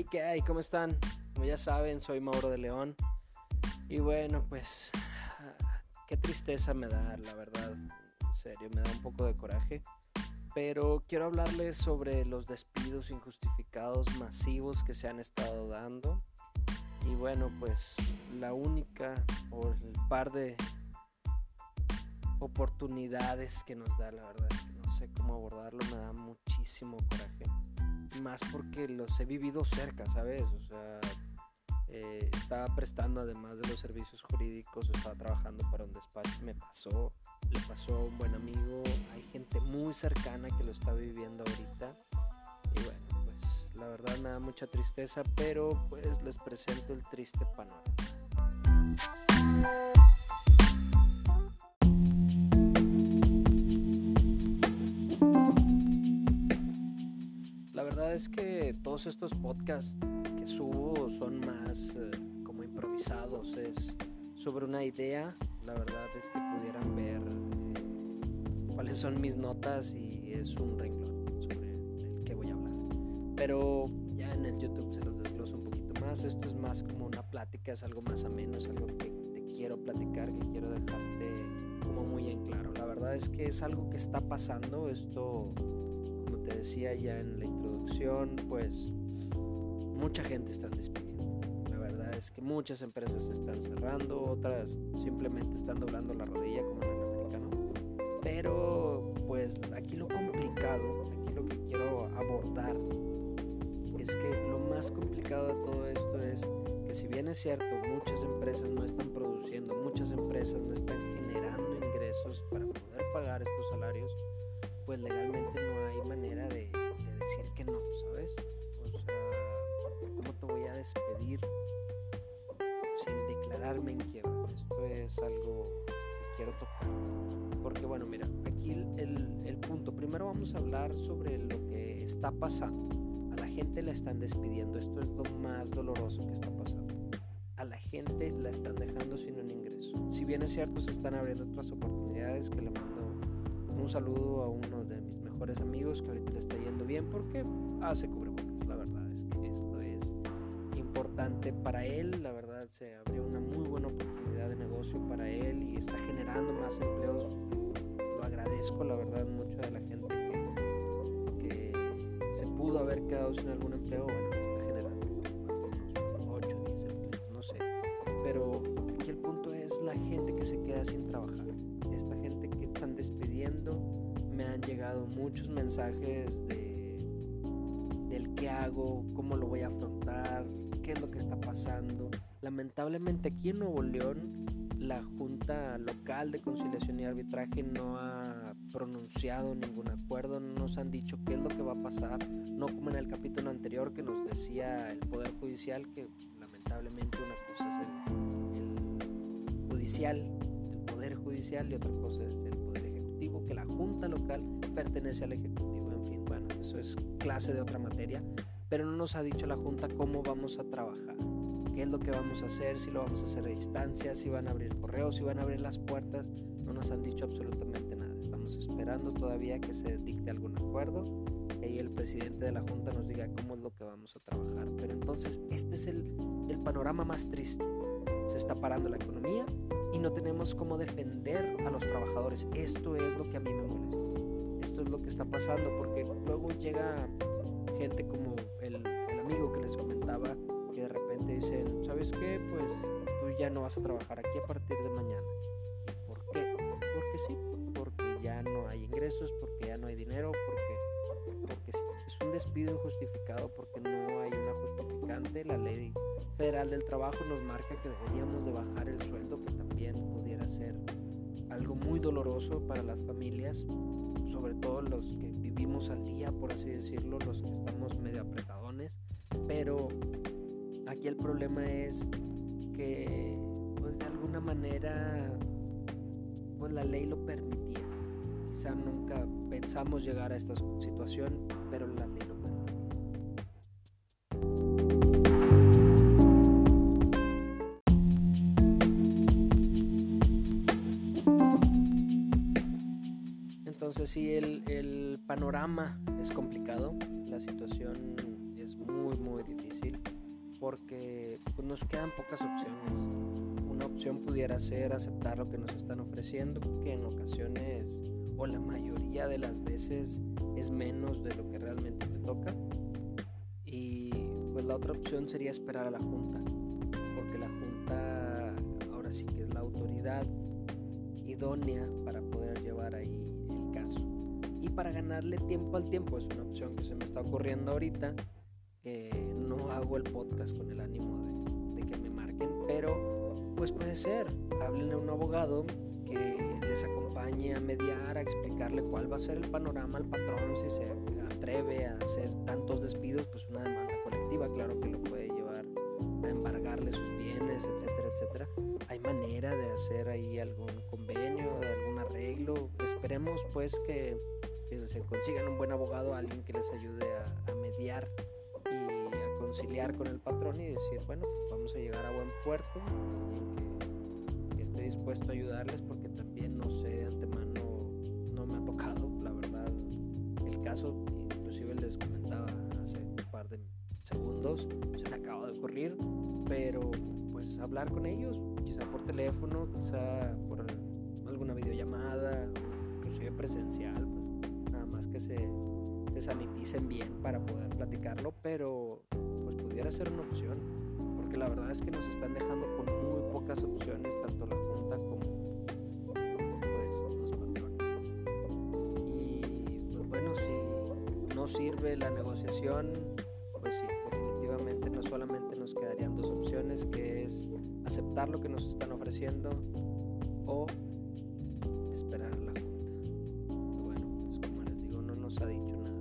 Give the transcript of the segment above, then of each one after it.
Hey, ¿qué hay? ¿Cómo están? Como ya saben, soy Mauro de León. Y bueno, pues qué tristeza me da, la verdad. En serio, me da un poco de coraje. Pero quiero hablarles sobre los despidos injustificados masivos que se han estado dando. Y bueno, pues la única o el par de oportunidades que nos da, la verdad es que no sé cómo abordarlo, me da muchísimo coraje más porque los he vivido cerca, ¿sabes? O sea, eh, estaba prestando además de los servicios jurídicos, estaba trabajando para un despacho, me pasó, le pasó a un buen amigo, hay gente muy cercana que lo está viviendo ahorita y bueno, pues la verdad me da mucha tristeza, pero pues les presento el triste panorama. Es que todos estos podcasts que subo son más eh, como improvisados, es sobre una idea. La verdad es que pudieran ver eh, cuáles son mis notas y es un renglón sobre el que voy a hablar. Pero ya en el YouTube se los desgloso un poquito más. Esto es más como una plática, es algo más ameno, es algo que te quiero platicar, que quiero dejarte como muy en claro. La verdad es que es algo que está pasando. Esto, decía ya en la introducción, pues mucha gente está despidiendo. La verdad es que muchas empresas están cerrando, otras simplemente están doblando la rodilla como en el americano. Pero pues aquí lo complicado, aquí lo que quiero abordar es que lo más complicado de todo esto es que si bien es cierto, muchas empresas no están produciendo, muchas empresas no están generando ingresos para poder pagar estos salarios, pues legalmente no hay manera de decir que no, ¿sabes? O sea, ¿cómo te voy a despedir sin declararme en quiebra? Esto es algo que quiero tocar. Porque bueno, mira, aquí el, el punto. Primero vamos a hablar sobre lo que está pasando. A la gente la están despidiendo. Esto es lo más doloroso que está pasando. A la gente la están dejando sin un ingreso. Si bien es cierto, se están abriendo otras oportunidades que le mando un saludo a uno de mis mejores amigos que ahorita le está yendo bien porque hace cubrebocas. La verdad es que esto es importante para él. La verdad se abrió una muy buena oportunidad de negocio para él y está generando más empleos. Lo agradezco, la verdad, mucho de la gente que, que se pudo haber quedado sin algún empleo. Bueno, está generando unos 8, 10 empleos, no sé. Pero aquí el punto es la gente que se queda sin trabajar. Me han llegado muchos mensajes de del qué hago, cómo lo voy a afrontar, qué es lo que está pasando. Lamentablemente aquí en Nuevo León la Junta Local de Conciliación y Arbitraje no ha pronunciado ningún acuerdo, no nos han dicho qué es lo que va a pasar, no como en el capítulo anterior que nos decía el Poder Judicial que lamentablemente una cosa es el, el judicial, el Poder Judicial y otra cosa es el que la junta local pertenece al ejecutivo. En fin, bueno, eso es clase de otra materia, pero no nos ha dicho la junta cómo vamos a trabajar, qué es lo que vamos a hacer, si lo vamos a hacer a distancia, si van a abrir correos, si van a abrir las puertas, no nos han dicho absolutamente. Estamos esperando todavía que se dicte algún acuerdo y el presidente de la junta nos diga cómo es lo que vamos a trabajar. Pero entonces este es el, el panorama más triste. Se está parando la economía, y no tenemos cómo defender a los trabajadores. Esto es lo que a mí me molesta. Esto es lo que está pasando porque luego llega gente como el, el amigo que les comentaba que de repente dicen, ¿sabes qué? Pues tú ya no vas a trabajar aquí a partir de mañana. Ingresos, porque ya no hay dinero, porque, porque es un despido injustificado porque no hay una justificante. La ley federal del trabajo nos marca que deberíamos de bajar el sueldo que pudiera ser algo muy doloroso para las familias, sobre todo los que vivimos al día, por así decirlo, los que estamos medio apretadones, pero aquí el problema es que pues de alguna manera pues la ley lo permitía. Quizá nunca pensamos llegar a esta situación, pero la ley lo Entonces sí, el, panorama es complicado, la situación es muy, muy difícil porque pues, nos quedan pocas opciones. Una opción pudiera ser aceptar lo que nos están ofreciendo, que en ocasiones o la mayoría de las veces es menos de lo que realmente te toca. Y pues la otra opción sería esperar a la Junta, porque la Junta ahora sí que es la autoridad idónea para poder llevar ahí el caso. Y para ganarle tiempo al tiempo es una opción que se me está ocurriendo ahorita, que no hago el podcast con el ánimo de, que me marquen, pero pues puede ser, háblenle a un abogado que les acompañe a mediar, a explicarle cuál va a ser el panorama al patrón si se atreve a hacer tantos despidos, pues una demanda colectiva, claro que lo puede llevar a embargarle sus bienes, etcétera, etcétera. Hay manera de hacer ahí algún convenio, algún arreglo. Esperemos pues que, se consigan un buen abogado, alguien que les ayude a, mediar y a conciliar con el patrón y decir, bueno, vamos a llegar a buen puerto, alguien que, esté dispuesto a ayudarles porque también no sé de antemano, no me ha tocado, la verdad, el caso, inclusive les comentaba hace un par de segundos, se me acaba de ocurrir, pero pues hablar con ellos, quizá por teléfono, quizá por alguna videollamada, inclusive presencial, pues, nada más que se, se saniticen bien para poder platicarlo, pero pues pudiera ser una opción, porque la verdad es que nos están dejando con muy pocas opciones, tanto la Junta como sirve la negociación, pues sí, definitivamente no solamente nos quedarían dos opciones, que es aceptar lo que nos están ofreciendo o esperar a la junta. Bueno, pues como les digo, no nos ha dicho nada.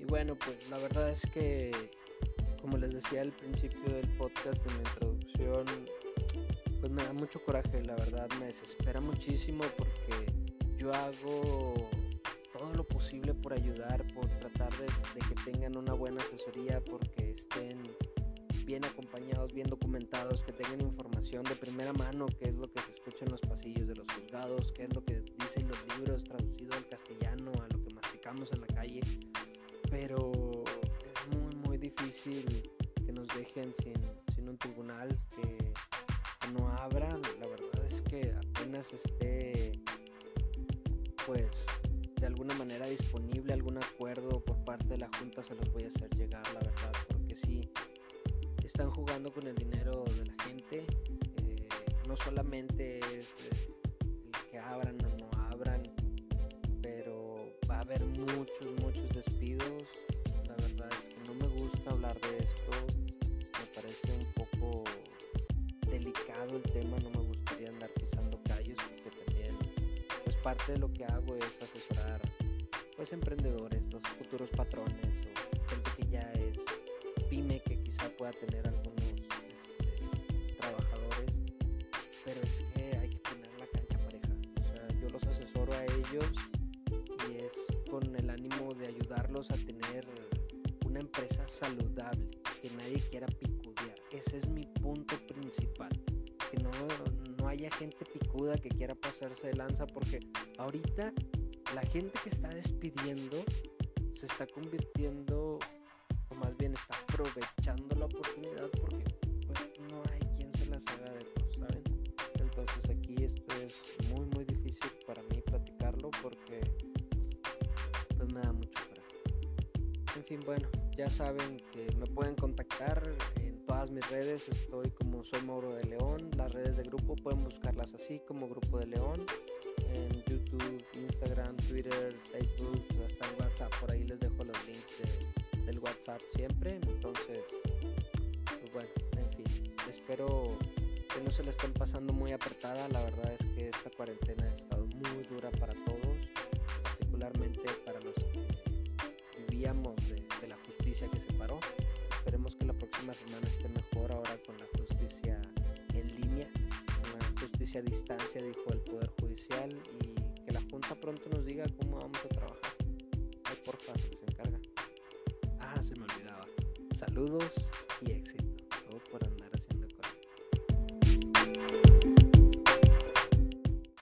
Y bueno, pues la verdad es que, les decía al principio del podcast, en la introducción, pues me da mucho coraje, la verdad me desespera muchísimo porque yo hago todo lo posible por ayudar, por tratar de, que tengan una buena asesoría, porque estén bien acompañados, bien documentados, que tengan información de primera mano, qué es lo que se escucha en los pasillos de los juzgados, qué es lo que dicen los libros traducido al castellano, a lo que masticamos en la calle. Pero es muy, muy difícil dejen sin, sin un tribunal, que, no abran. La verdad es que apenas esté pues de alguna manera disponible algún acuerdo por parte de la Junta se los voy a hacer llegar, la verdad, porque sí, están jugando con el dinero de la gente, eh, no solamente es eh, que abran o no abran, pero va a haber muchos, muchos despidos, la verdad es que no me gusta hablar de esto, el tema, no me gustaría andar pisando callos porque también pues parte de lo que hago es asesorar pues emprendedores, los futuros patrones o gente que ya es pyme que quizá pueda tener algunos este, trabajadores, pero es que hay que poner la cancha pareja. O sea, yo los asesoro a ellos y es con el ánimo de ayudarlos a tener una empresa saludable, que nadie quiera picudear. Ese es mi punto principal. No, no haya gente picuda que quiera pasarse de lanza porque ahorita la gente que está despidiendo se está convirtiendo, o más bien está aprovechando la oportunidad porque pues, no hay quien se las haga de los, ¿saben? Entonces aquí esto es muy En fin, bueno, ya saben que me pueden contactar en todas mis redes, estoy como soy Mauro de León, las redes de grupo pueden buscarlas así como Grupo de León en YouTube, Instagram, Twitter, Facebook, hasta el WhatsApp. Por ahí les dejo los links del WhatsApp siempre. Entonces, pues bueno, en fin, espero que no se le estén pasando muy apretada. La verdad es que esta cuarentena ha estado muy dura para todos, justicia que se paró. Esperemos que la próxima semana esté mejor ahora con la justicia en línea justicia a distancia, dijo el Poder Judicial, y que la Junta pronto nos diga cómo vamos a trabajar. Ay, porfa, se encarga. Ah, se me olvidaba. Saludos y éxito.